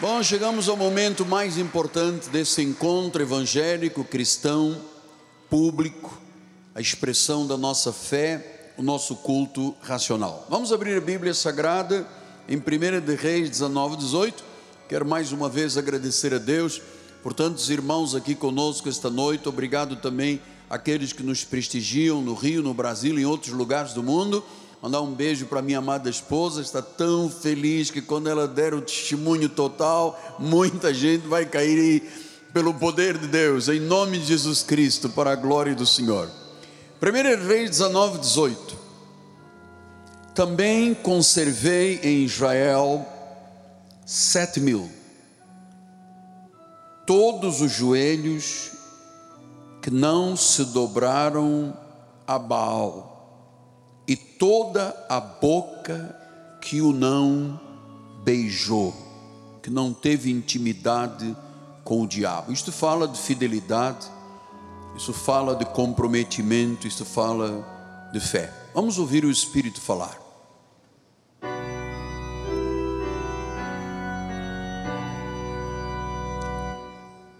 Bom, chegamos ao momento mais importante desse encontro evangélico cristão público, a expressão da nossa fé, o nosso culto racional. Vamos abrir a Bíblia Sagrada em 1 de Reis 19, 18. Quero mais uma vez agradecer a Deus por tantos irmãos aqui conosco esta noite. Obrigado também àqueles que nos prestigiam no Rio, no Brasil e em outros lugares do mundo. Mandar um beijo para minha amada esposa, está tão feliz que quando ela der o testemunho total, muita gente vai cair pelo poder de Deus, em nome de Jesus Cristo, para a glória do Senhor. 1 Reis 19, 18. Também conservei em Israel sete mil, todos os joelhos que não se dobraram a Baal e toda a boca que o não beijou, que não teve intimidade com o diabo. Isto fala de fidelidade, isso fala de comprometimento, isso fala de fé. Vamos ouvir o Espírito falar.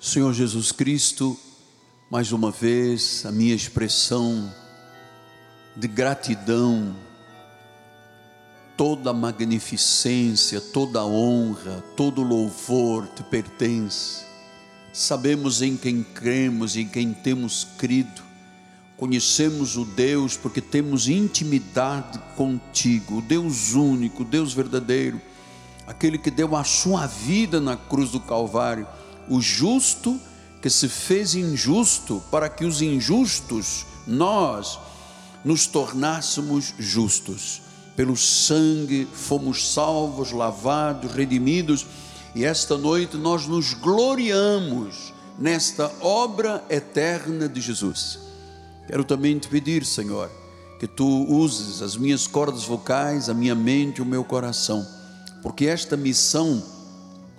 Senhor Jesus Cristo, mais uma vez a minha expressão de gratidão, toda magnificência, toda honra, todo louvor te pertence. Sabemos em quem cremos, em quem temos crido, conhecemos o Deus porque temos intimidade contigo, o Deus único, o Deus verdadeiro, aquele que deu a sua vida na cruz do Calvário, o justo que se fez injusto para que os injustos, nós, nos tornássemos justos. Pelo sangue fomos salvos, lavados, redimidos, e esta noite nós nos gloriamos nesta obra eterna de Jesus. Quero também te pedir, Senhor, que tu uses as minhas cordas vocais, a minha mente, o meu coração, porque esta missão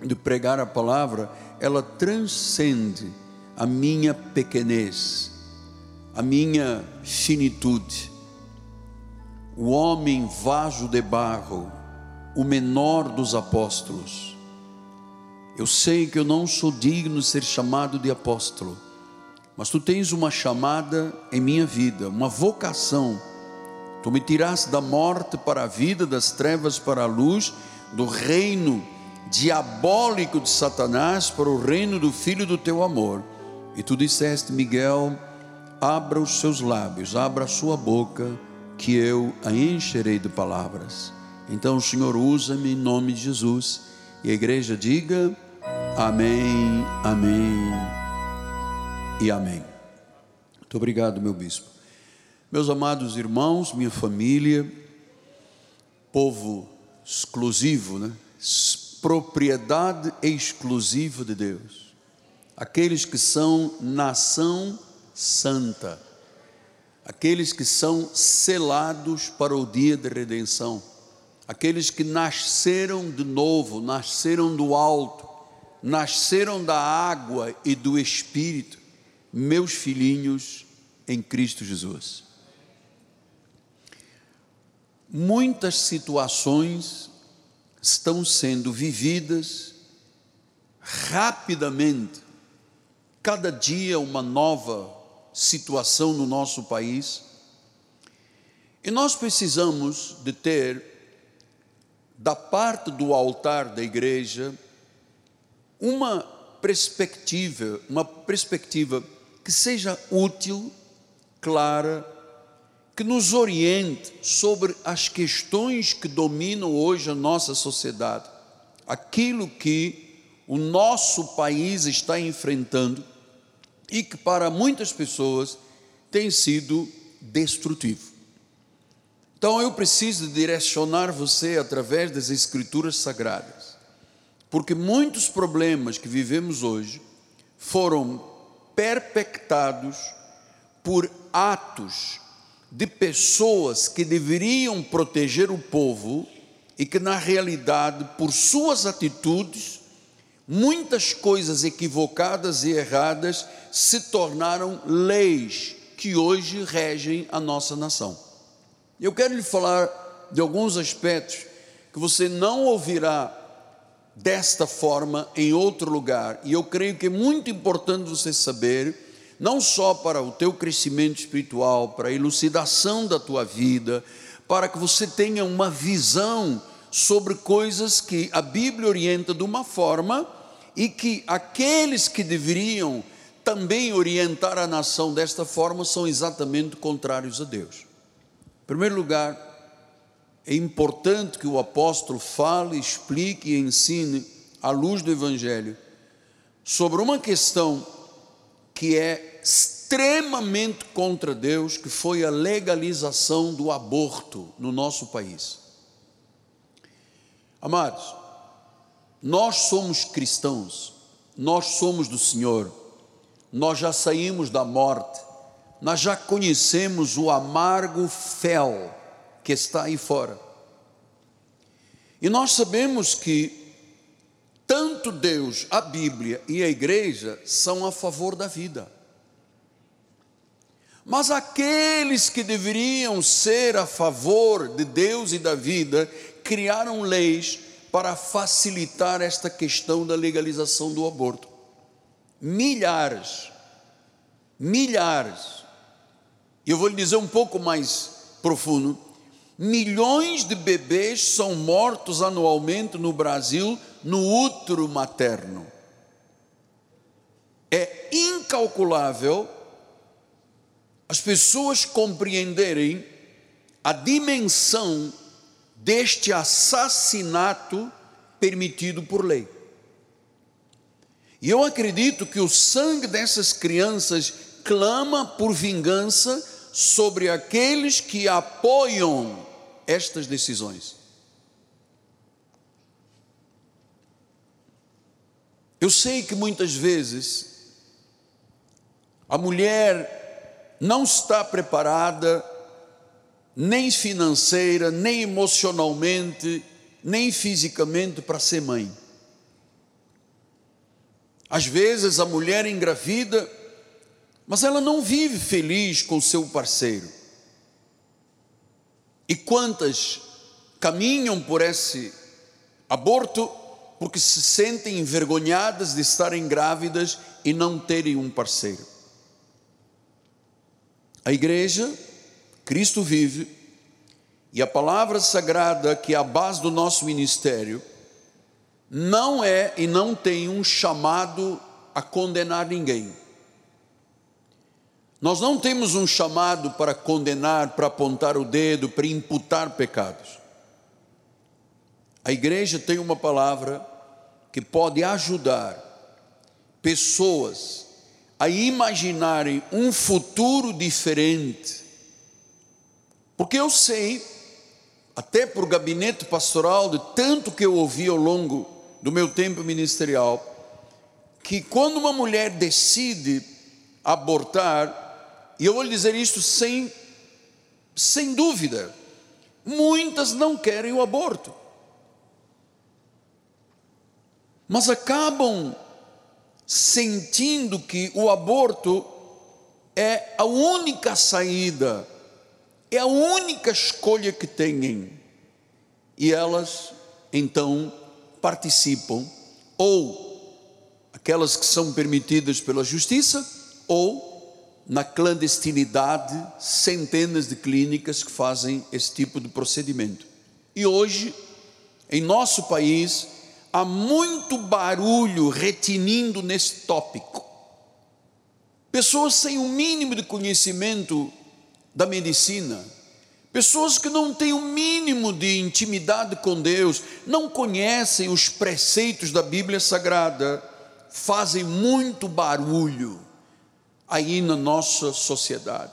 de pregar a palavra, ela transcende a minha pequenez, a minha finitude. O homem vaso de barro, o menor dos apóstolos. Eu sei que eu não sou digno de ser chamado de apóstolo, mas tu tens uma chamada em minha vida, uma vocação. Tu me tiraste da morte para a vida, das trevas para a luz, do reino diabólico de Satanás para o reino do filho do teu amor. E tu disseste, Miguel, abra os seus lábios, abra a sua boca, que eu a encherei de palavras. Então o Senhor usa-me em nome de Jesus. E a igreja diga: Amém, Amém e Amém. Muito obrigado, meu bispo. Meus amados irmãos, minha família, povo exclusivo, né? propriedade exclusiva de Deus, aqueles que são nação santa, aqueles que são selados para o dia de redenção, aqueles que nasceram de novo, nasceram do alto, nasceram da água e do Espírito, meus filhinhos em Cristo Jesus. Muitas situações estão sendo vividas rapidamente, cada dia uma nova situação no nosso país. E nós precisamos de ter, da parte do altar da igreja, uma perspectiva, uma perspectiva que seja útil, clara, que nos oriente sobre as questões que dominam hoje a nossa sociedade, aquilo que o nosso país está enfrentando e que para muitas pessoas tem sido destrutivo. Então eu preciso direcionar você através das Escrituras Sagradas, porque muitos problemas que vivemos hoje foram perpectados por atos de pessoas que deveriam proteger o povo e que, na realidade, por suas atitudes, muitas coisas equivocadas e erradas se tornaram leis que hoje regem a nossa nação. Eu quero lhe falar de alguns aspectos que você não ouvirá desta forma em outro lugar. E eu creio que é muito importante você saber, não só para o teu crescimento espiritual, para a elucidação da tua vida, para que você tenha uma visão sobre coisas que a Bíblia orienta de uma forma e que aqueles que deveriam também orientar a nação desta forma são exatamente contrários a Deus. Em primeiro lugar, é importante que o apóstolo fale, explique e ensine, à luz do Evangelho, sobre uma questão que é extremamente contra Deus, que foi a legalização do aborto no nosso país. Amados, nós somos cristãos, nós somos do Senhor, nós já saímos da morte, nós já conhecemos o amargo fel que está aí fora. E nós sabemos que tanto Deus, a Bíblia e a igreja são a favor da vida. Mas aqueles que deveriam ser a favor de Deus e da vida criaram leis para facilitar esta questão da legalização do aborto. Milhares, milhares, e eu vou lhe dizer um pouco mais profundo: milhões de bebês são mortos anualmente no Brasil no útero materno. É incalculável as pessoas compreenderem a dimensão deste assassinato permitido por lei. E eu acredito que o sangue dessas crianças clama por vingança sobre aqueles que apoiam estas decisões. Eu sei que muitas vezes a mulher não está preparada nem financeira, nem emocionalmente, nem fisicamente para ser mãe. Às vezes a mulher engravida, mas ela não vive feliz com seu parceiro. E quantas caminham por esse aborto porque se sentem envergonhadas de estarem grávidas e não terem um parceiro? A igreja Cristo vive e a palavra sagrada, que é a base do nosso ministério, não é e não tem um chamado a condenar ninguém. Nós não temos um chamado para condenar, para apontar o dedo, para imputar pecados. A igreja tem uma palavra que pode ajudar pessoas a imaginarem um futuro diferente porque eu sei, até por gabinete pastoral, de tanto que eu ouvi ao longo do meu tempo ministerial, que quando uma mulher decide abortar, e eu vou lhe dizer isto sem, sem dúvida, muitas não querem o aborto, mas acabam sentindo que o aborto é a única saída é a única escolha que têm. E elas então participam, ou aquelas que são permitidas pela justiça, ou na clandestinidade, centenas de clínicas que fazem esse tipo de procedimento. E hoje, em nosso país, há muito barulho retinindo nesse tópico. Pessoas sem o mínimo de conhecimento da medicina, pessoas que não têm o mínimo de intimidade com Deus, não conhecem os preceitos da Bíblia Sagrada, fazem muito barulho aí na nossa sociedade.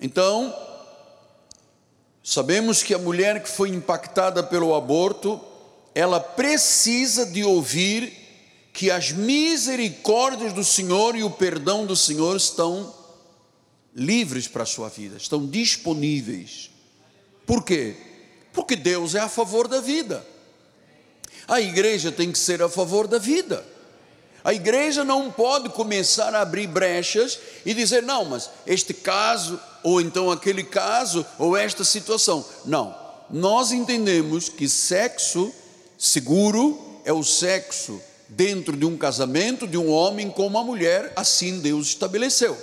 Então, sabemos que a mulher que foi impactada pelo aborto, ela precisa de ouvir que as misericórdias do Senhor e o perdão do Senhor estão livres para a sua vida, estão disponíveis. Por quê? Porque Deus é a favor da vida. A igreja tem que ser a favor da vida. A igreja não pode começar a abrir brechas e dizer, não, mas este caso, ou então aquele caso, ou esta situação. Não. Nós entendemos que sexo seguro é o sexo dentro de um casamento de um homem com uma mulher, assim Deus estabeleceu.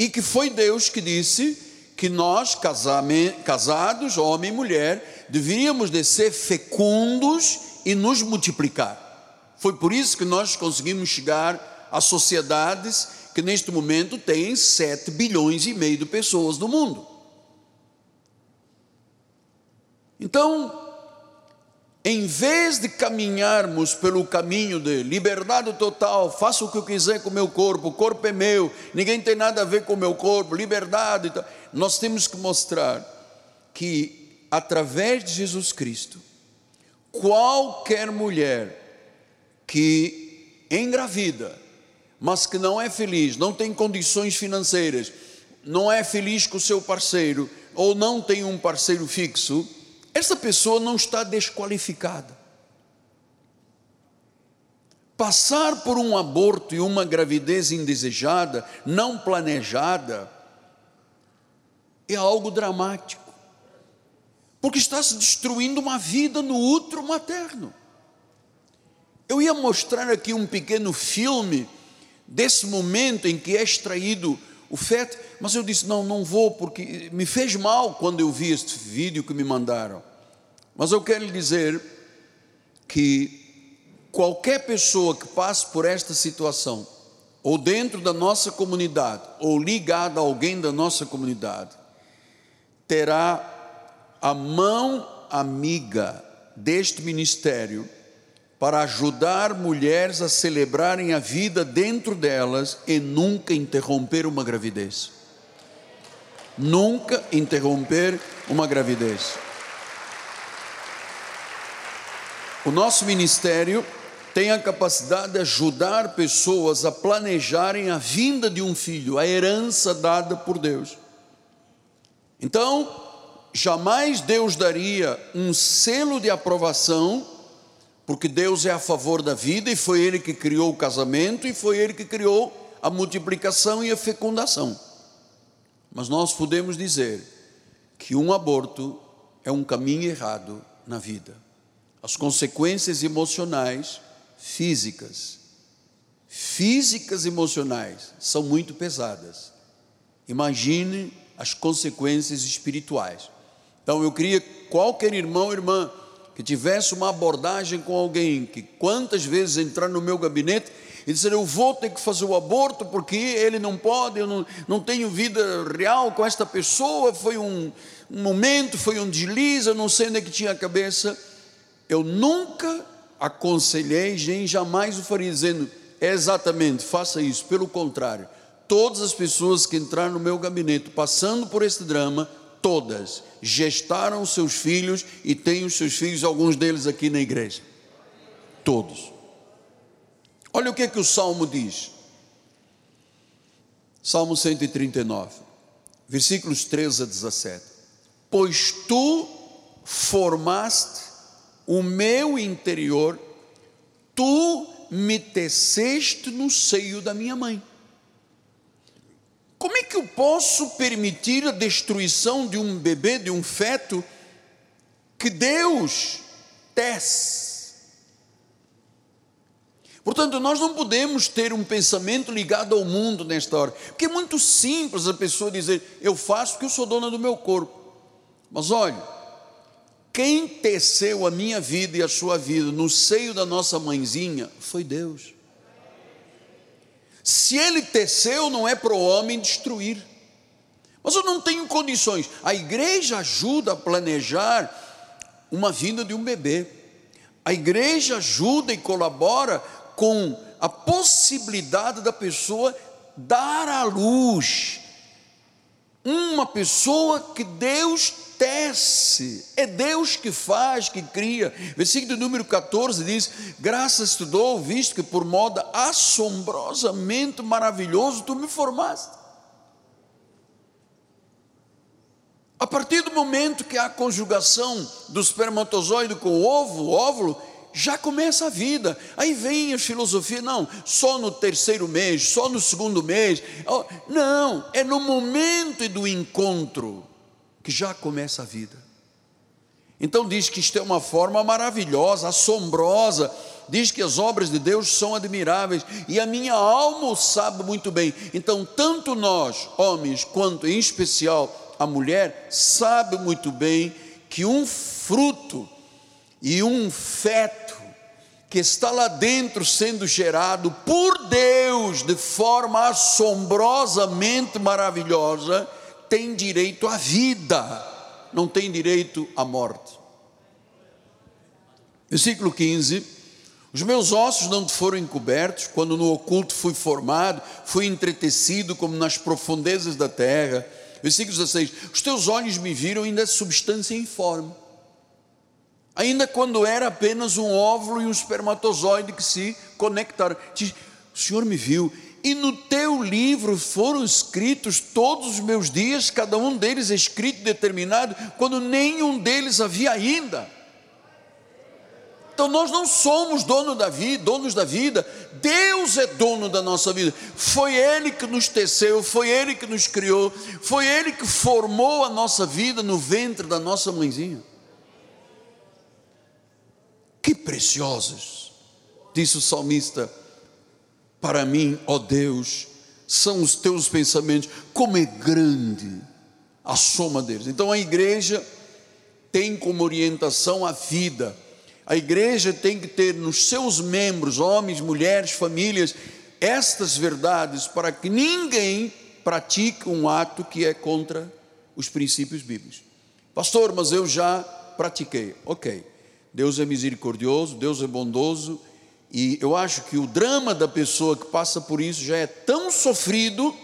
E que foi Deus que disse que nós, casados, homem e mulher, deveríamos de ser fecundos e nos multiplicar. Foi por isso que nós conseguimos chegar a sociedades que neste momento têm 7 bilhões e meio de pessoas no mundo. Então, em vez de caminharmos pelo caminho de liberdade total, faça o que eu quiser com o meu corpo, o corpo é meu, ninguém tem nada a ver com o meu corpo, liberdade, nós temos que mostrar que através de Jesus Cristo, qualquer mulher que engravida, mas que não é feliz, não tem condições financeiras, não é feliz com o seu parceiro, ou não tem um parceiro fixo, essa pessoa não está desqualificada. Passar por um aborto e uma gravidez indesejada, não planejada, é algo dramático, porque está se destruindo uma vida no útero materno. Eu ia mostrar aqui um pequeno filme desse momento em que é extraído o feto, mas eu disse: não, não vou, porque me fez mal quando eu vi este vídeo que me mandaram. Mas eu quero lhe dizer que qualquer pessoa que passe por esta situação, ou dentro da nossa comunidade, ou ligada a alguém da nossa comunidade, terá a mão amiga deste ministério para ajudar mulheres a celebrarem a vida dentro delas e nunca interromper uma gravidez. Nunca interromper uma gravidez. O nosso ministério tem a capacidade de ajudar pessoas a planejarem a vinda de um filho, a herança dada por Deus. Então, jamais Deus daria um selo de aprovação porque Deus é a favor da vida e foi Ele que criou o casamento e foi Ele que criou a multiplicação e a fecundação. Mas nós podemos dizer que um aborto é um caminho errado na vida. As consequências emocionais, físicas, físicas e emocionais são muito pesadas. Imagine as consequências espirituais. Então eu queria qualquer irmão irmã que tivesse uma abordagem com alguém que quantas vezes entrar no meu gabinete e dizer eu vou ter que fazer o aborto porque ele não pode, eu não, não tenho vida real com esta pessoa, foi um, um momento, foi um deslize, eu não sei onde é que tinha a cabeça. Eu nunca aconselhei, nem jamais o faria dizendo exatamente, faça isso. Pelo contrário, todas as pessoas que entraram no meu gabinete passando por este drama, todas gestaram seus filhos e têm os seus filhos, alguns deles aqui na igreja. Todos. Olha o que é que o Salmo diz. Salmo 139, versículos 13 a 17. Pois tu formaste o meu interior, tu me teceste no seio da minha mãe. Como é que eu posso permitir a destruição de um bebê, de um feto, que Deus tece? Portanto, nós não podemos ter um pensamento ligado ao mundo nesta hora, porque é muito simples a pessoa dizer: Eu faço porque eu sou dona do meu corpo. Mas olha, quem teceu a minha vida e a sua vida no seio da nossa mãezinha foi Deus. Se ele teceu, não é para o homem destruir. Mas eu não tenho condições. A igreja ajuda a planejar uma vinda de um bebê. A igreja ajuda e colabora com a possibilidade da pessoa dar à luz uma pessoa que Deus tece, é Deus que faz, que cria. Versículo número 14 diz: Graças te dou, visto que por modo assombrosamente maravilhoso tu me formaste. A partir do momento que há a conjugação do espermatozoide com o ovo, o óvulo, já começa a vida. Aí vem a filosofia, não, só no terceiro mês, só no segundo mês. Não, é no momento do encontro que já começa a vida. Então diz que isto é uma forma maravilhosa, assombrosa, diz que as obras de Deus são admiráveis e a minha alma o sabe muito bem. Então, tanto nós, homens, quanto em especial a mulher, sabe muito bem que um fruto e um feto que está lá dentro sendo gerado por Deus de forma assombrosamente maravilhosa, tem direito à vida, não tem direito à morte. Versículo 15: Os meus ossos não te foram encobertos, quando no oculto fui formado, fui entretecido como nas profundezas da terra. Versículo 16: Os teus olhos me viram ainda substância informe ainda quando era apenas um óvulo e um espermatozoide que se conectaram. Diz, o Senhor me viu, e no teu livro foram escritos todos os meus dias, cada um deles escrito determinado, quando nenhum deles havia ainda. Então nós não somos dono da vida, donos da vida, Deus é dono da nossa vida. Foi Ele que nos teceu, foi Ele que nos criou, foi Ele que formou a nossa vida no ventre da nossa mãezinha. Que preciosos, disse o salmista, para mim, ó Deus, são os teus pensamentos, como é grande a soma deles. Então a igreja tem como orientação a vida, a igreja tem que ter nos seus membros, homens, mulheres, famílias, estas verdades para que ninguém pratique um ato que é contra os princípios bíblicos. Pastor, mas eu já pratiquei. Ok. Deus é misericordioso, Deus é bondoso, e eu acho que o drama da pessoa que passa por isso já é tão sofrido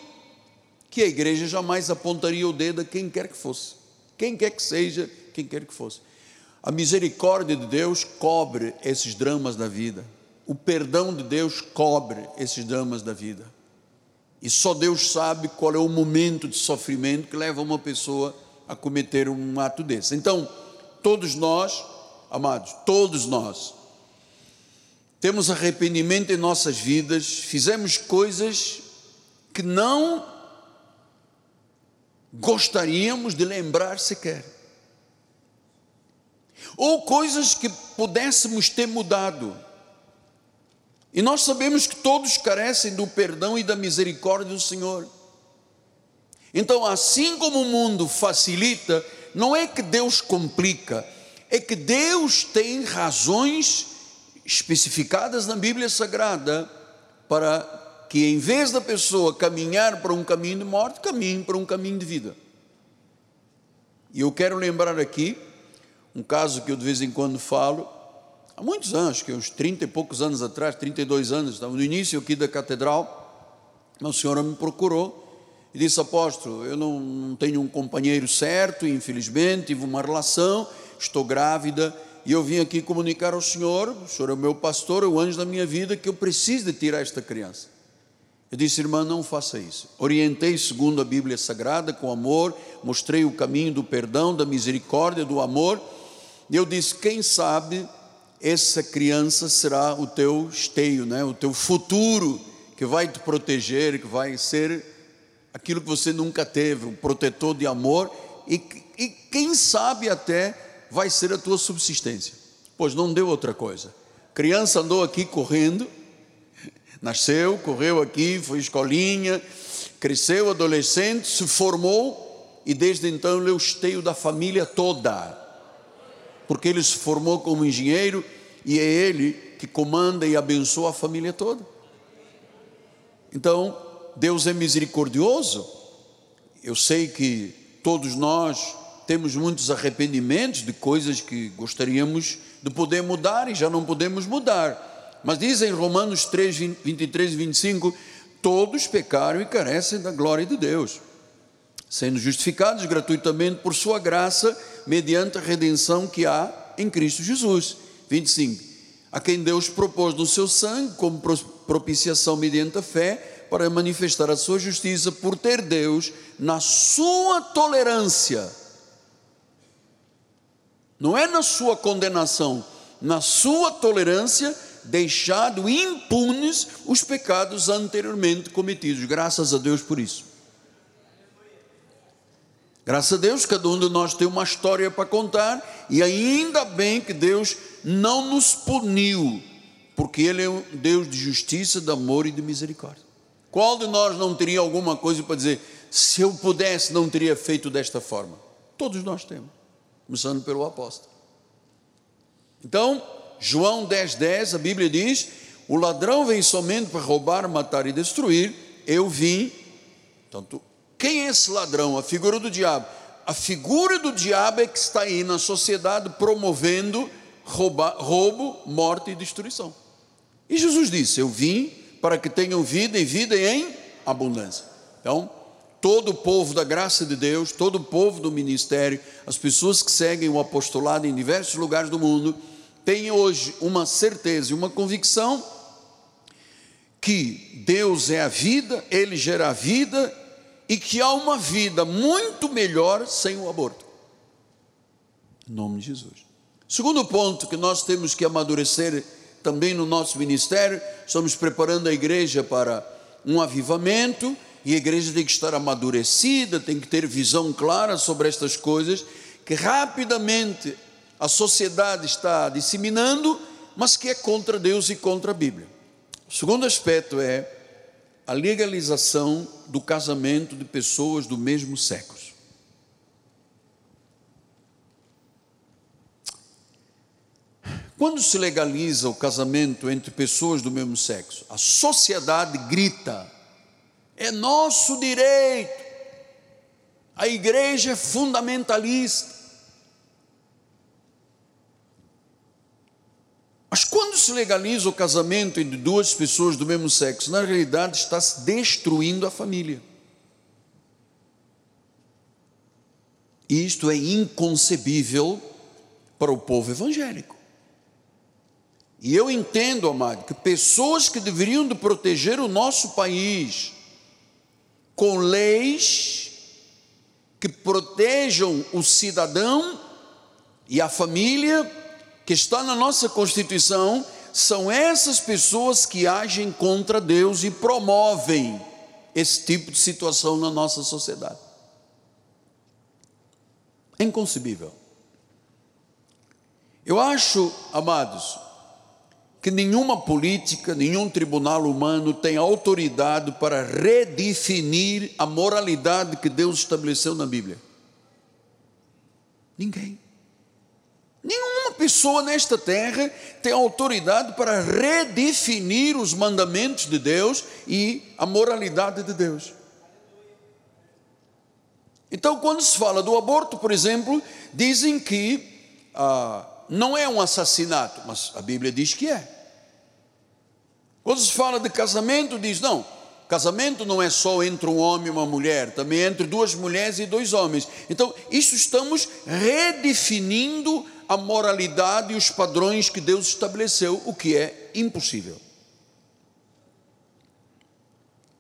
que a igreja jamais apontaria o dedo a quem quer que fosse, quem quer que seja, quem quer que fosse. A misericórdia de Deus cobre esses dramas da vida, o perdão de Deus cobre esses dramas da vida. E só Deus sabe qual é o momento de sofrimento que leva uma pessoa a cometer um ato desse. Então, todos nós amados, todos nós, temos arrependimento em nossas vidas, fizemos coisas que não gostaríamos de lembrar sequer, ou coisas que pudéssemos ter mudado. E nós sabemos que todos carecem do perdão e da misericórdia do Senhor. Então, assim como o mundo facilita, não é que Deus complica, é que Deus tem razões especificadas na Bíblia Sagrada para que, em vez da pessoa caminhar para um caminho de morte, caminhe para um caminho de vida. E eu quero lembrar aqui um caso que eu de vez em quando falo, há muitos anos, que uns 30 e poucos anos atrás, 32 anos, estava no início aqui da catedral, uma senhora me procurou e disse: Apóstolo, eu não, não tenho um companheiro certo, infelizmente, tive uma relação estou grávida e eu vim aqui comunicar ao Senhor, o Senhor é o meu pastor, é o anjo da minha vida, que eu preciso de tirar esta criança. Eu disse, irmã, não faça isso. Orientei segundo a Bíblia Sagrada, com amor, mostrei o caminho do perdão, da misericórdia, do amor. E eu disse, quem sabe essa criança será o teu esteio, né? o teu futuro, que vai te proteger, que vai ser aquilo que você nunca teve, um protetor de amor, e, e quem sabe até vai ser a tua subsistência. Pois não deu outra coisa. Criança andou aqui correndo, nasceu, correu aqui, foi escolinha, cresceu, adolescente, se formou e desde então ele é o esteio da família toda. Porque ele se formou como engenheiro e é ele que comanda e abençoa a família toda. Então, Deus é misericordioso. Eu sei que todos nós temos muitos arrependimentos de coisas que gostaríamos de poder mudar e já não podemos mudar. Mas diz em Romanos 3, 23 e 25: todos pecaram e carecem da glória de Deus, sendo justificados gratuitamente por Sua graça, mediante a redenção que há em Cristo Jesus. 25: a quem Deus propôs no seu sangue como propiciação mediante a fé, para manifestar a sua justiça, por ter Deus, na sua tolerância, não é na sua condenação, na sua tolerância, deixado impunes os pecados anteriormente cometidos. Graças a Deus por isso. Graças a Deus, cada um de nós tem uma história para contar, e ainda bem que Deus não nos puniu, porque Ele é um Deus de justiça, de amor e de misericórdia. Qual de nós não teria alguma coisa para dizer, se eu pudesse, não teria feito desta forma? Todos nós temos, começando pelo apóstolo. Então, João 10, 10, a Bíblia diz: o ladrão vem somente para roubar, matar e destruir, eu vim. Portanto, quem é esse ladrão? A figura do diabo. A figura do diabo é que está aí na sociedade promovendo rouba, roubo, morte e destruição. E Jesus disse: Eu vim para que tenham vida e vida em abundância. Então, todo o povo da graça de Deus, todo o povo do ministério, as pessoas que seguem o apostolado em diversos lugares do mundo, têm hoje uma certeza e uma convicção que Deus é a vida, Ele gera a vida e que há uma vida muito melhor sem o aborto. Em nome de Jesus. Segundo ponto que nós temos que amadurecer também no nosso ministério, estamos preparando a igreja para um avivamento, e a igreja tem que estar amadurecida, tem que ter visão clara sobre estas coisas, que rapidamente a sociedade está disseminando, mas que é contra Deus e contra a Bíblia. O segundo aspecto é a legalização do casamento de pessoas do mesmo sexo. Quando se legaliza o casamento entre pessoas do mesmo sexo, a sociedade grita: é nosso direito. A igreja é fundamentalista. Mas quando se legaliza o casamento entre duas pessoas do mesmo sexo, na realidade está se destruindo a família. Isto é inconcebível para o povo evangélico. E eu entendo, amado, que pessoas que deveriam de proteger o nosso país com leis que protejam o cidadão e a família, que está na nossa Constituição, são essas pessoas que agem contra Deus e promovem esse tipo de situação na nossa sociedade. É inconcebível. Eu acho, amados, que nenhuma política, nenhum tribunal humano tem autoridade para redefinir a moralidade que Deus estabeleceu na Bíblia. Ninguém. Nenhuma pessoa nesta terra tem autoridade para redefinir os mandamentos de Deus e a moralidade de Deus. Então, quando se fala do aborto, por exemplo, dizem que ah, não é um assassinato, mas a Bíblia diz que é. Quando se fala de casamento, diz não, casamento não é só entre um homem e uma mulher, também é entre duas mulheres e dois homens. Então, isso estamos redefinindo a moralidade e os padrões que Deus estabeleceu, o que é impossível.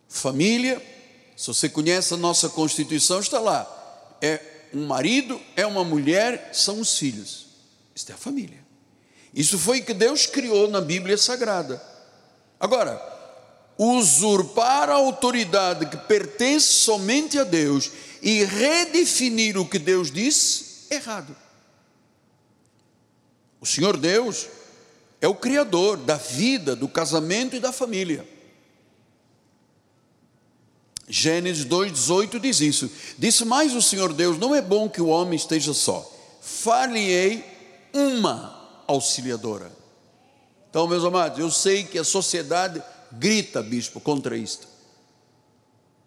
Família, se você conhece a nossa Constituição, está lá. É um marido, é uma mulher, são os filhos. Isto é a família. Isso foi que Deus criou na Bíblia Sagrada. Agora, usurpar a autoridade que pertence somente a Deus e redefinir o que Deus disse, errado. O Senhor Deus é o Criador da vida, do casamento e da família. Gênesis 2,18 diz isso. Disse mais o Senhor Deus: Não é bom que o homem esteja só, far-lhe-ei uma auxiliadora. Então, meus amados, eu sei que a sociedade grita, bispo, contra isto.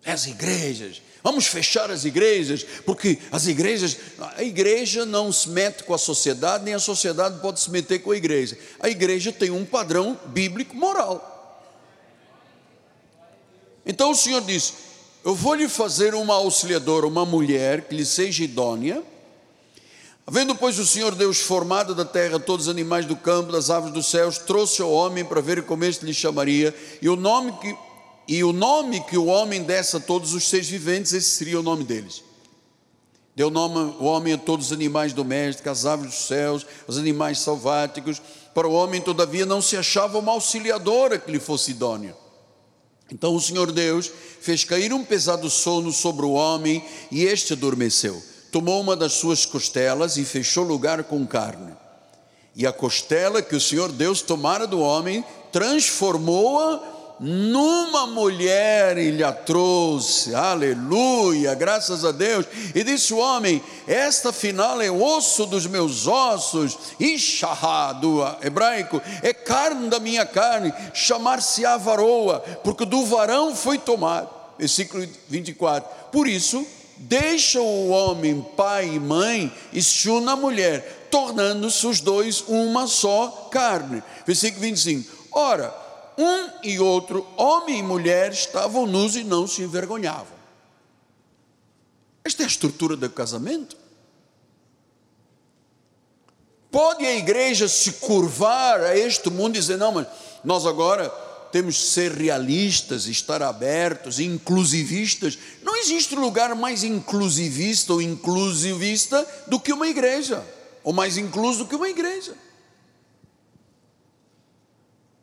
As igrejas, Vamos fechar as igrejas, porque as igrejas, a igreja não se mete com a sociedade, nem a sociedade pode se meter com a igreja. A igreja tem um padrão bíblico moral. Então o Senhor diz: Eu vou lhe fazer uma auxiliadora, uma mulher que lhe seja idônea. Havendo, pois, o Senhor Deus formado da terra todos os animais do campo, das aves dos céus, trouxe ao homem para ver como este lhe chamaria, e o nome que e o nome que o homem desse a todos os seres viventes, esse seria o nome deles. Deu nome o homem a todos os animais domésticos, as aves dos céus, os animais selváticos. Para o homem, todavia, não se achava uma auxiliadora que lhe fosse idônea. Então o Senhor Deus fez cair um pesado sono sobre o homem e este adormeceu. Tomou uma das suas costelas e fechou lugar com carne. E a costela que o Senhor Deus tomara do homem, transformou-a numa mulher e lhe a trouxe, aleluia, graças a Deus. E disse o homem: Esta final é osso dos meus ossos, Ishahá, do hebraico, é carne da minha carne, chamar-se-á varoa, porque do varão foi tomado. Versículo 24: Por isso, deixa o homem pai e mãe e se une à mulher, tornando-se os dois uma só carne. Versículo 25: Ora, um e outro, homem e mulher, estavam nus e não se envergonhavam. Esta é a estrutura do casamento. Pode a igreja se curvar a este mundo e dizer: não, mas nós agora temos que ser realistas, estar abertos, inclusivistas. Não existe lugar mais inclusivista ou inclusivista do que uma igreja, ou mais incluso do que uma igreja.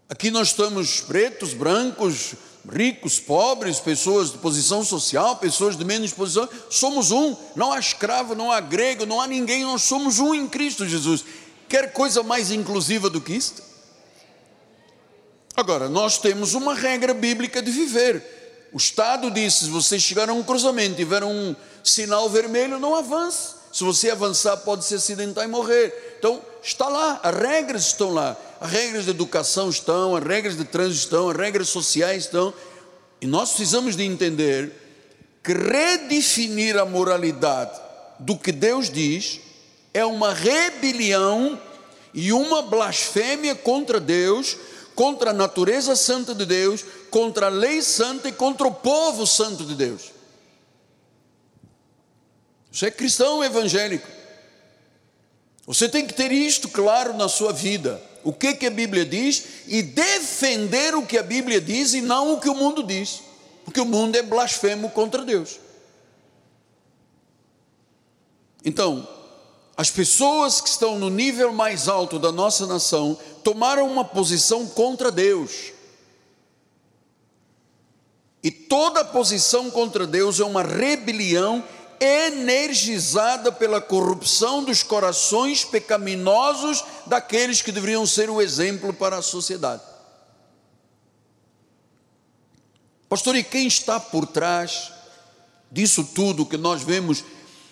Aqui nós estamos pretos, brancos, ricos, pobres, pessoas de posição social, pessoas de menos posição, somos um, não há escravo, não há grego, não há ninguém, nós somos um em Cristo Jesus. Quer coisa mais inclusiva do que isto? Agora, nós temos uma regra bíblica de viver. O Estado disse: se você chegar a um cruzamento e tiver um sinal vermelho, não avance. Se você avançar, pode se acidentar e morrer. Então, está lá, as regras estão lá as regras de educação estão, as regras de trânsito estão, as regras sociais estão. E nós precisamos de entender que redefinir a moralidade do que Deus diz é uma rebelião e uma blasfêmia contra Deus, contra a natureza santa de Deus, contra a lei santa e contra o povo santo de Deus. Você é cristão evangélico. Você tem que ter isto claro na sua vida o que, que a Bíblia diz e defender o que a Bíblia diz e não o que o mundo diz, porque o mundo é blasfemo contra Deus. Então, as pessoas que estão no nível mais alto da nossa nação tomaram uma posição contra Deus. E toda posição contra Deus é uma rebelião energizada pela corrupção dos corações pecaminosos daqueles que deveriam ser o exemplo para a sociedade. Pastor, e quem está por trás disso tudo que nós vemos,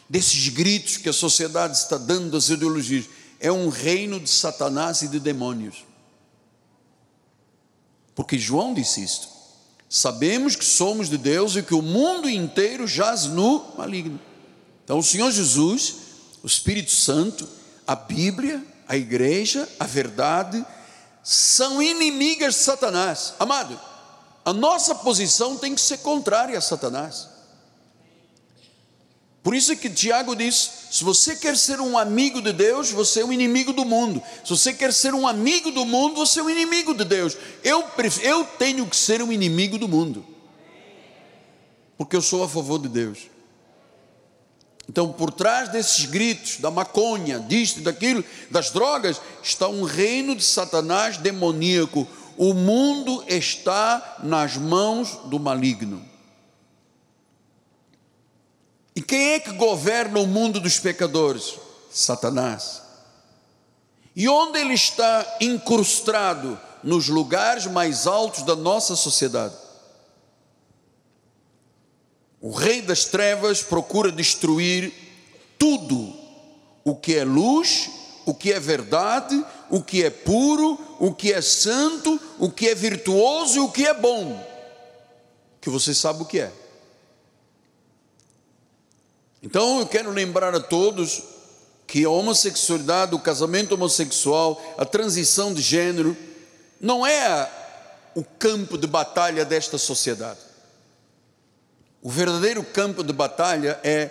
desses gritos que a sociedade está dando das ideologias? É um reino de Satanás e de demônios. Porque João disse isto. Sabemos que somos de Deus e que o mundo inteiro jaz no maligno. Então, o Senhor Jesus, o Espírito Santo, a Bíblia, a igreja, a verdade, são inimigas de Satanás. Amado, a nossa posição tem que ser contrária a Satanás. Por isso que Tiago diz: se você quer ser um amigo de Deus, você é um inimigo do mundo. Se você quer ser um amigo do mundo, você é um inimigo de Deus. Eu, eu tenho que ser um inimigo do mundo, porque eu sou a favor de Deus. Então, por trás desses gritos, da maconha, disto, daquilo, das drogas, está um reino de Satanás demoníaco. O mundo está nas mãos do maligno. E quem é que governa o mundo dos pecadores? Satanás. E onde ele está incrustado? Nos lugares mais altos da nossa sociedade. O rei das trevas procura destruir tudo o que é luz, o que é verdade, o que é puro, o que é santo, o que é virtuoso e o que é bom. Que você sabe o que é. Então eu quero lembrar a todos que a homossexualidade, o casamento homossexual, a transição de gênero, não é o campo de batalha desta sociedade. O verdadeiro campo de batalha é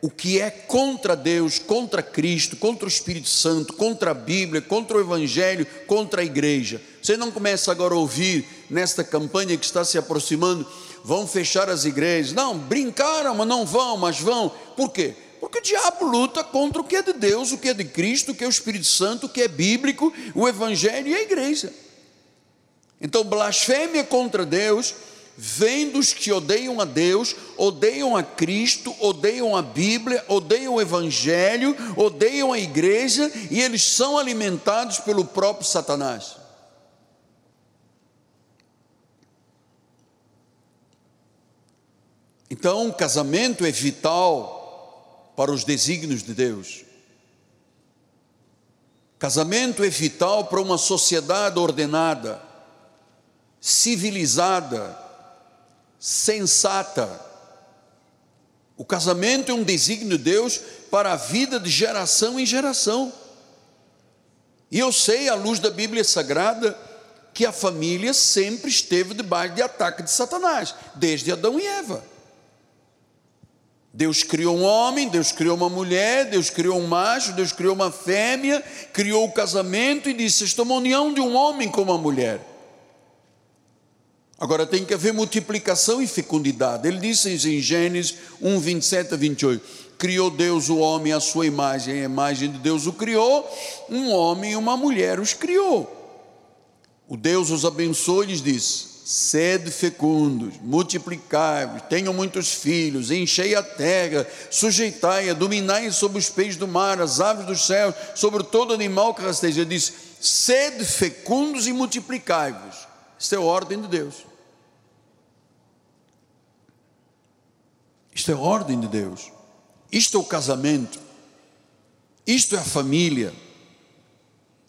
o que é contra Deus, contra Cristo, contra o Espírito Santo, contra a Bíblia, contra o Evangelho, contra a igreja. Você não começa agora a ouvir nesta campanha que está se aproximando vão fechar as igrejas. Não, brincaram, mas não vão, mas vão. Por quê? Porque o diabo luta contra o que é de Deus, o que é de Cristo, o que é o Espírito Santo, o que é bíblico, o Evangelho e a igreja. Então, blasfêmia contra Deus, vem dos que odeiam a Deus, odeiam a Cristo, odeiam a Bíblia, odeiam o Evangelho, odeiam a igreja e eles são alimentados pelo próprio Satanás. Então, o casamento é vital para os desígnios de Deus. Casamento é vital para uma sociedade ordenada, civilizada, sensata. O casamento é um desígnio de Deus para a vida de geração em geração. E eu sei, à luz da Bíblia Sagrada, que a família sempre esteve debaixo de ataque de Satanás, desde Adão e Eva. Deus criou um homem, Deus criou uma mulher, Deus criou um macho, Deus criou uma fêmea, criou o casamento e disse: Esta é uma união de um homem com uma mulher. Agora tem que haver multiplicação e fecundidade. Ele disse em Gênesis 1, 27 a 28: Criou Deus o homem à sua imagem, a imagem de Deus o criou, um homem e uma mulher os criou. O Deus os abençoou e lhes disse: Sede fecundos, multiplicai-vos, tenham muitos filhos, enchei a terra, sujeitai-a, dominai sobre os peixes do mar, as aves dos céus, sobre todo animal que rasteja. Ele diz: sede fecundos e multiplicai-vos. Isto é ordem de Deus. Isto é ordem de Deus. Isto é o casamento. Isto é a família.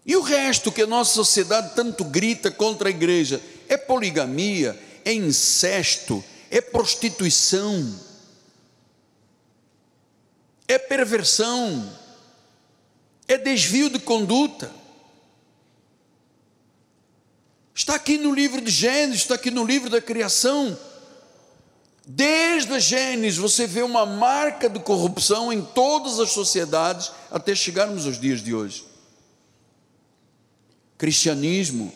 E o resto que a nossa sociedade tanto grita contra a igreja é poligamia, é incesto, é prostituição, é perversão, é desvio de conduta. Está aqui no livro de Gênesis, está aqui no livro da criação. Desde a Gênesis você vê uma marca de corrupção em todas as sociedades até chegarmos aos dias de hoje cristianismo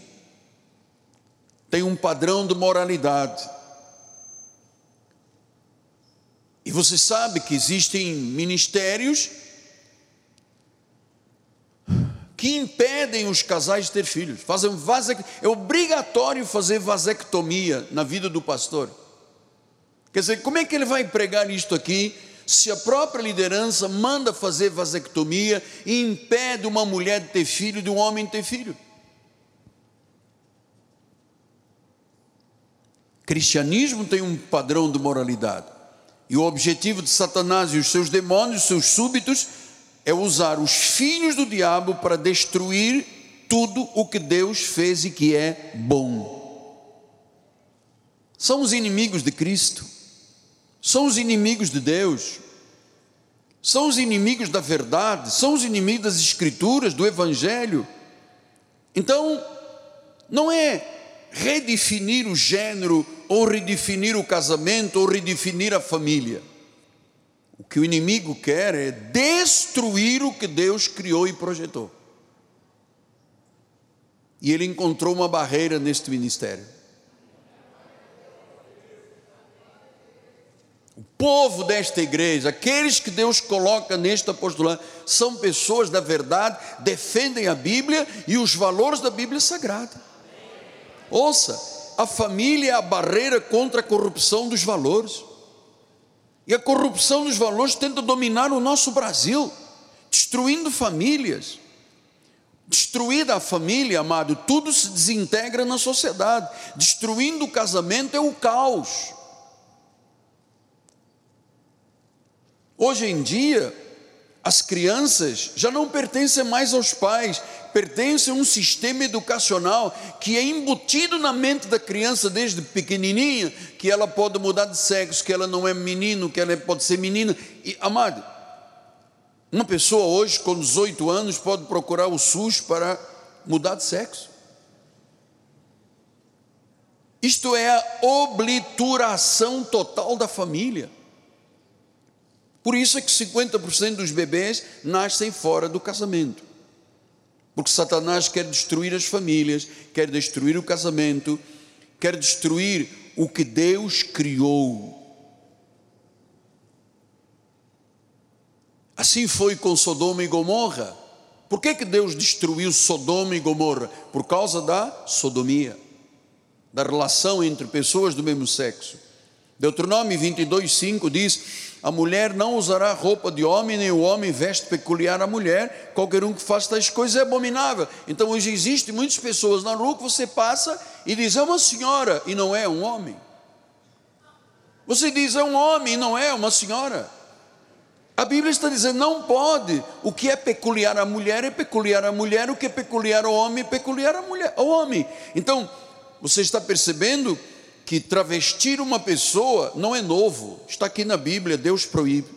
tem um padrão de moralidade. E você sabe que existem ministérios que impedem os casais de ter filhos. Fazem vasec... É obrigatório fazer vasectomia na vida do pastor. Quer dizer, como é que ele vai pregar isto aqui se a própria liderança manda fazer vasectomia e impede uma mulher de ter filho de um homem de ter filho? Cristianismo tem um padrão de moralidade. E o objetivo de Satanás e os seus demônios, os seus súbitos, é usar os filhos do diabo para destruir tudo o que Deus fez e que é bom. São os inimigos de Cristo, são os inimigos de Deus, são os inimigos da verdade, são os inimigos das Escrituras, do Evangelho. Então, não é redefinir o gênero, ou redefinir o casamento, ou redefinir a família. O que o inimigo quer é destruir o que Deus criou e projetou. E ele encontrou uma barreira neste ministério. O povo desta igreja, aqueles que Deus coloca neste apostolado, são pessoas da verdade, defendem a Bíblia e os valores da Bíblia Sagrada. Ouça, a família é a barreira contra a corrupção dos valores. E a corrupção dos valores tenta dominar o nosso Brasil, destruindo famílias. Destruída a família, amado, tudo se desintegra na sociedade. Destruindo o casamento é o caos. Hoje em dia, as crianças já não pertencem mais aos pais, pertence a um sistema educacional que é embutido na mente da criança desde pequenininha, que ela pode mudar de sexo, que ela não é menino, que ela pode ser menina. E, amado, uma pessoa hoje com 18 anos pode procurar o SUS para mudar de sexo. Isto é a oblituração total da família. Por isso é que 50% dos bebês nascem fora do casamento. Porque Satanás quer destruir as famílias, quer destruir o casamento, quer destruir o que Deus criou. Assim foi com Sodoma e Gomorra. Por que, que Deus destruiu Sodoma e Gomorra? Por causa da sodomia. da relação entre pessoas do mesmo sexo. Deuteronômio 22, 5 diz: A mulher não usará roupa de homem, nem o homem veste peculiar à mulher, qualquer um que faça tais coisas é abominável. Então hoje existem muitas pessoas na rua que você passa e diz: É uma senhora, e não é um homem. Você diz: É um homem, e não é uma senhora. A Bíblia está dizendo: não pode. O que é peculiar à mulher é peculiar à mulher, o que é peculiar ao homem é peculiar à mulher, ao homem. Então, você está percebendo que travestir uma pessoa não é novo, está aqui na Bíblia, Deus proíbe.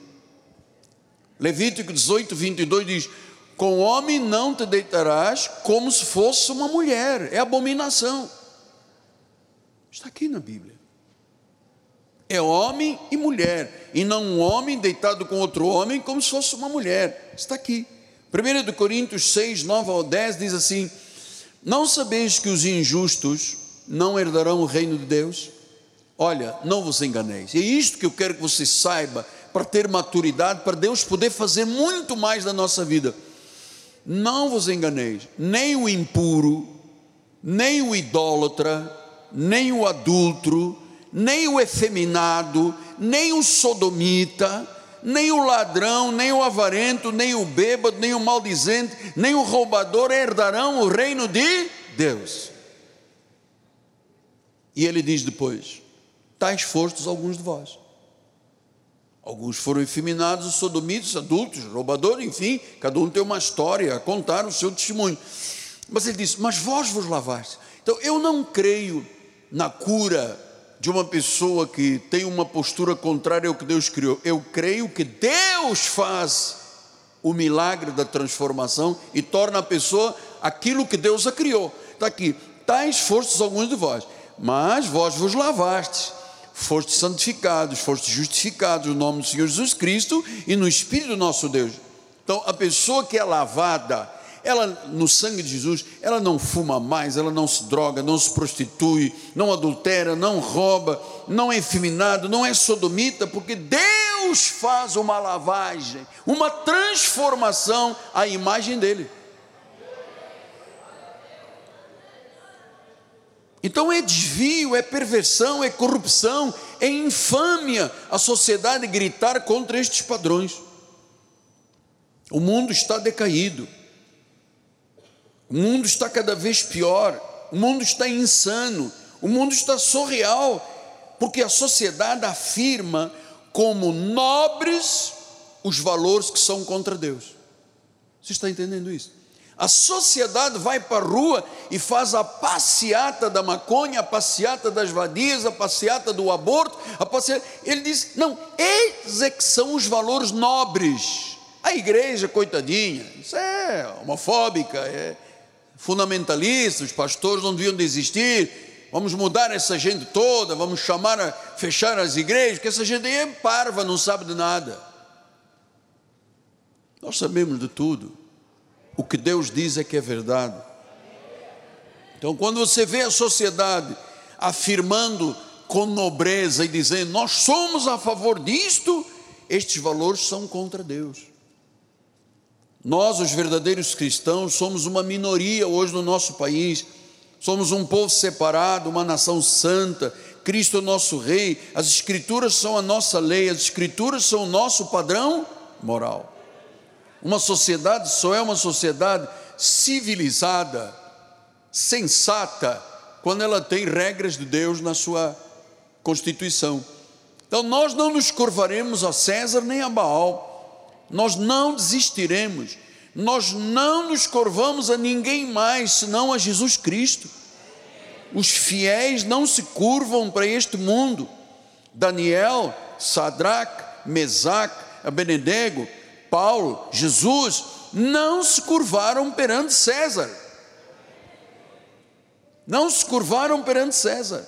Levítico 18, 22 diz: Com homem não te deitarás como se fosse uma mulher, é abominação. Está aqui na Bíblia. É homem e mulher, e não um homem deitado com outro homem como se fosse uma mulher. Está aqui. 1 Coríntios 6, 9 ao 10 diz assim: Não sabeis que os injustos não herdarão o reino de Deus? Olha, não vos enganeis. É isto que eu quero que você saiba para ter maturidade, para Deus poder fazer muito mais na nossa vida. Não vos enganeis, nem o impuro, nem o idólatra, nem o adúltero, nem o efeminado, nem o sodomita, nem o ladrão, nem o avarento, nem o bêbado, nem o maldizente, nem o roubador herdarão o reino de Deus. E ele diz depois: tais fostes alguns de vós. Alguns foram efeminados, sodomitas, adultos, roubadores, enfim, cada um tem uma história a contar o seu testemunho. Mas ele diz: Mas vós vos lavaste. Então eu não creio na cura de uma pessoa que tem uma postura contrária ao que Deus criou. Eu creio que Deus faz o milagre da transformação e torna a pessoa aquilo que Deus a criou. Está aqui, tais fostes alguns de vós, mas vós vos lavastes, fostes santificados, fostes justificados no nome do Senhor Jesus Cristo e no Espírito do nosso Deus. Então, a pessoa que é lavada, ela no sangue de Jesus, ela não fuma mais, ela não se droga, não se prostitui, não adultera, não rouba, não é efeminado, não é sodomita, porque Deus faz uma lavagem, uma transformação à imagem dele. Então é desvio, é perversão, é corrupção, é infâmia a sociedade gritar contra estes padrões. O mundo está decaído. O mundo está cada vez pior, o mundo está insano, o mundo está surreal, porque a sociedade afirma como nobres os valores que são contra Deus. Você está entendendo isso? A sociedade vai para a rua e faz a passeata da maconha, a passeata das vadias, a passeata do aborto, a passeata... ele diz: não, esses é que são os valores nobres. A igreja, coitadinha, isso é homofóbica, é, fundamentalistas, os pastores não deviam desistir, vamos mudar essa gente toda, vamos chamar a fechar as igrejas, que essa gente é parva, não sabe de nada. Nós sabemos de tudo. O que Deus diz é que é verdade. Então, quando você vê a sociedade afirmando com nobreza e dizendo nós somos a favor disto, estes valores são contra Deus. Nós, os verdadeiros cristãos, somos uma minoria hoje no nosso país, somos um povo separado, uma nação santa, Cristo é o nosso Rei, as Escrituras são a nossa lei, as Escrituras são o nosso padrão moral. Uma sociedade só é uma sociedade civilizada, sensata, quando ela tem regras de Deus na sua Constituição. Então nós não nos curvaremos a César nem a Baal nós não desistiremos, nós não nos curvamos a ninguém mais senão a Jesus Cristo. Os fiéis não se curvam para este mundo. Daniel, Sadraque, Mesaque, Abednego, Paulo, Jesus, não se curvaram perante César. Não se curvaram perante César.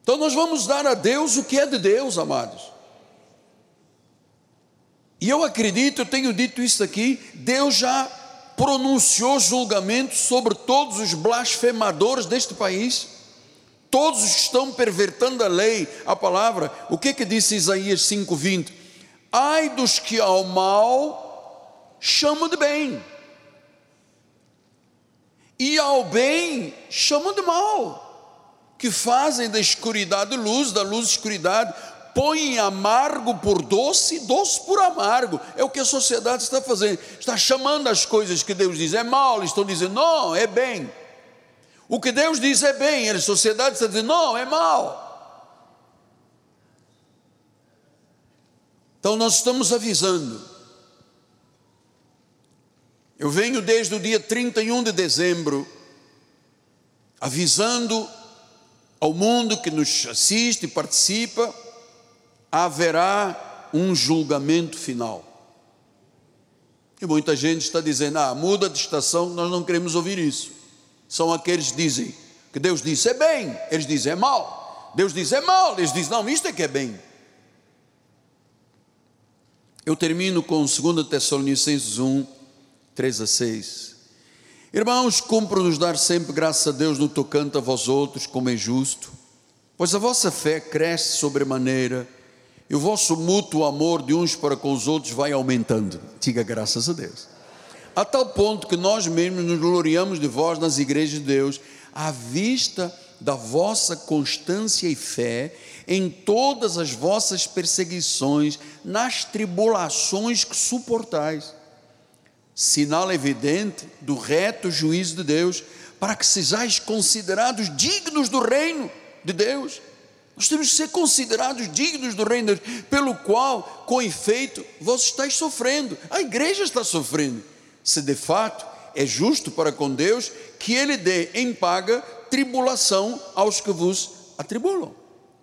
Então nós vamos dar a Deus o que é de Deus, amados. E eu acredito, eu tenho dito isso aqui, Deus já pronunciou julgamento sobre todos os blasfemadores deste país, todos os que estão pervertendo a lei, a palavra. O que que disse Isaías 5:20? Ai dos que ao mal chamam de bem e ao bem chamam de mal, que fazem da escuridade luz, da luz escuridade, põem amargo por doce, doce por amargo. É o que a sociedade está fazendo. Está chamando as coisas que Deus diz é mal, estão dizendo, não, é bem. O que Deus diz é bem, a sociedade está dizendo, não, é mal. Então nós estamos avisando. Eu venho desde o dia 31 de dezembro avisando ao mundo que nos assiste e participa, haverá um julgamento final. E muita gente está dizendo: ah, muda de estação, nós não queremos ouvir isso. São aqueles que dizem que Deus disse é bem, eles dizem é mal. Deus diz é mal, eles dizem não, isto é que é bem. Eu termino com 2 Tessalonicenses 1, 3 a 6. Irmãos, cumpre-nos dar sempre graças a Deus no tocante a vós outros, como é justo, pois a vossa fé cresce sobremaneira e o vosso mútuo amor de uns para com os outros vai aumentando. Diga graças a Deus. A tal ponto que nós mesmos nos gloriamos de vós nas igrejas de Deus, à vista da vossa constância e fé em todas as vossas perseguições, nas tribulações que suportais sinal evidente do reto juízo de Deus, para que sejais considerados dignos do reino de Deus. Nós temos que ser considerados dignos do reino de Deus, pelo qual, com efeito, vós estáis sofrendo, a igreja está sofrendo. Se de fato é justo para com Deus que Ele dê em paga tribulação aos que vos atribulam.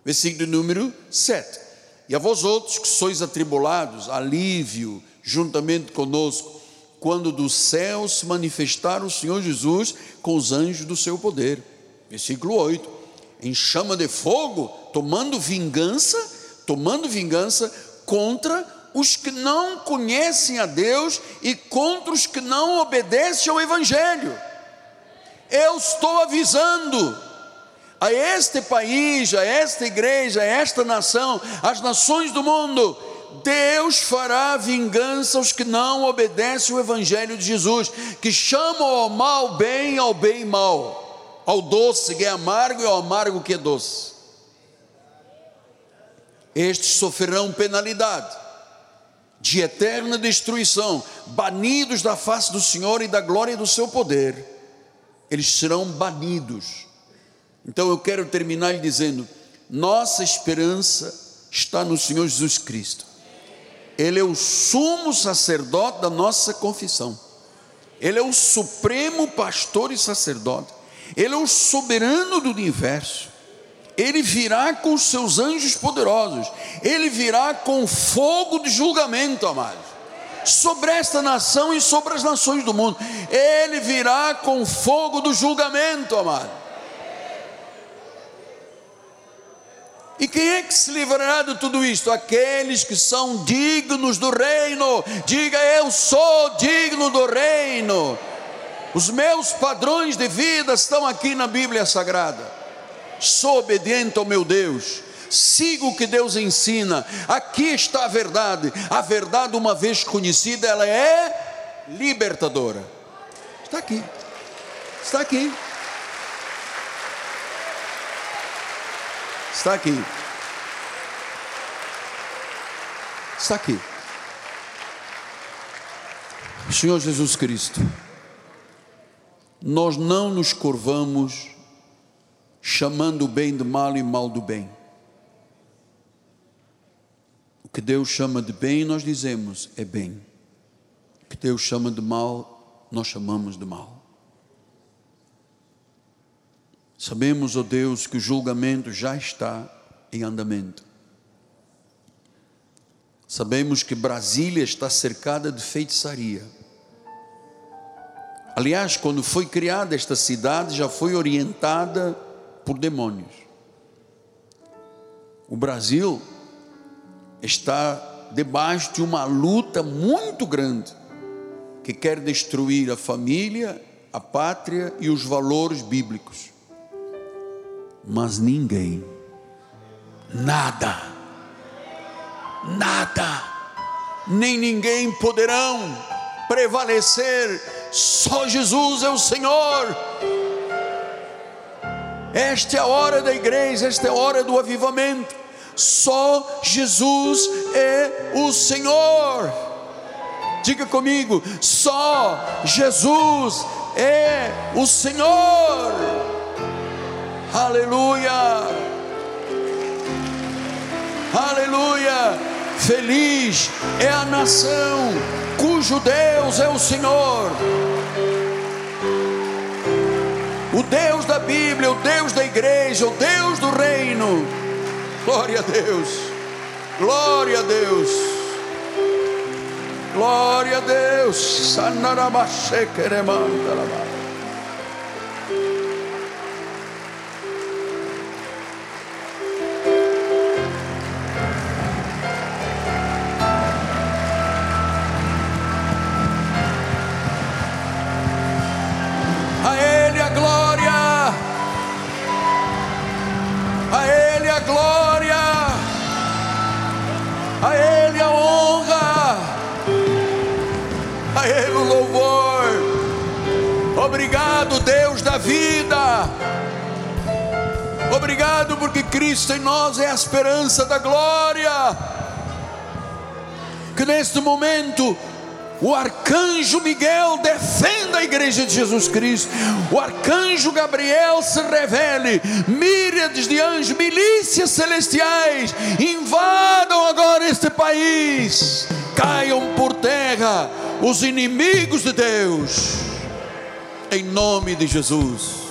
Versículo número 7. E a vós outros que sois atribulados, alívio juntamente conosco, quando do céu se manifestar o Senhor Jesus com os anjos do seu poder. Versículo 8: em chama de fogo, tomando vingança, tomando vingança contra os que não conhecem a Deus e contra os que não obedecem ao Evangelho. Eu estou avisando a este país, a esta igreja, a esta nação, as nações do mundo, Deus fará vingança aos que não obedecem o Evangelho de Jesus, que chamam ao mal bem, ao bem mal, ao doce que é amargo e ao amargo que é doce. Estes sofrerão penalidade de eterna destruição, banidos da face do Senhor e da glória do seu poder. Eles serão banidos. Então eu quero terminar dizendo: nossa esperança está no Senhor Jesus Cristo. Ele é o sumo sacerdote da nossa confissão. Ele é o supremo pastor e sacerdote. Ele é o soberano do universo. Ele virá com os seus anjos poderosos. Ele virá com fogo de julgamento, amados. Sobre esta nação e sobre as nações do mundo. Ele virá com fogo do julgamento, amado E quem é que se livrará de tudo isto? Aqueles que são dignos do reino. Diga, eu sou digno do reino. Os meus padrões de vida estão aqui na Bíblia Sagrada. Sou obediente ao meu Deus. Sigo o que Deus ensina. Aqui está a verdade. A verdade, uma vez conhecida, ela é libertadora. Está aqui. Está aqui. Está aqui. Está aqui. Senhor Jesus Cristo, nós não nos curvamos chamando o bem de mal e mal do bem. O que Deus chama de bem, nós dizemos é bem. O que Deus chama de mal, nós chamamos de mal. Sabemos, ó oh Deus, que o julgamento já está em andamento. Sabemos que Brasília está cercada de feitiçaria. Aliás, quando foi criada esta cidade, já foi orientada por demônios. O Brasil está debaixo de uma luta muito grande que quer destruir a família, a pátria e os valores bíblicos mas ninguém, nada, nada, nem ninguém poderão prevalecer Só Jesus é o Senhor. Esta é a hora da igreja, esta é a hora do avivamento. Só Jesus é o Senhor. Diga comigo, só Jesus é o Senhor. Aleluia. Aleluia. Feliz é a nação cujo Deus é o Senhor. O Deus da Bíblia, o Deus da igreja, o Deus do reino. Glória a Deus. Glória a Deus. Glória a Deus. Sanarabaxequeremandalabá. vida. Neste momento o arcanjo Miguel defenda a igreja de Jesus Cristo. O arcanjo Gabriel se revele. Míriades de anjos, milícias celestiais invadam agora este país. Caiam por terra os inimigos de Deus em nome de Jesus.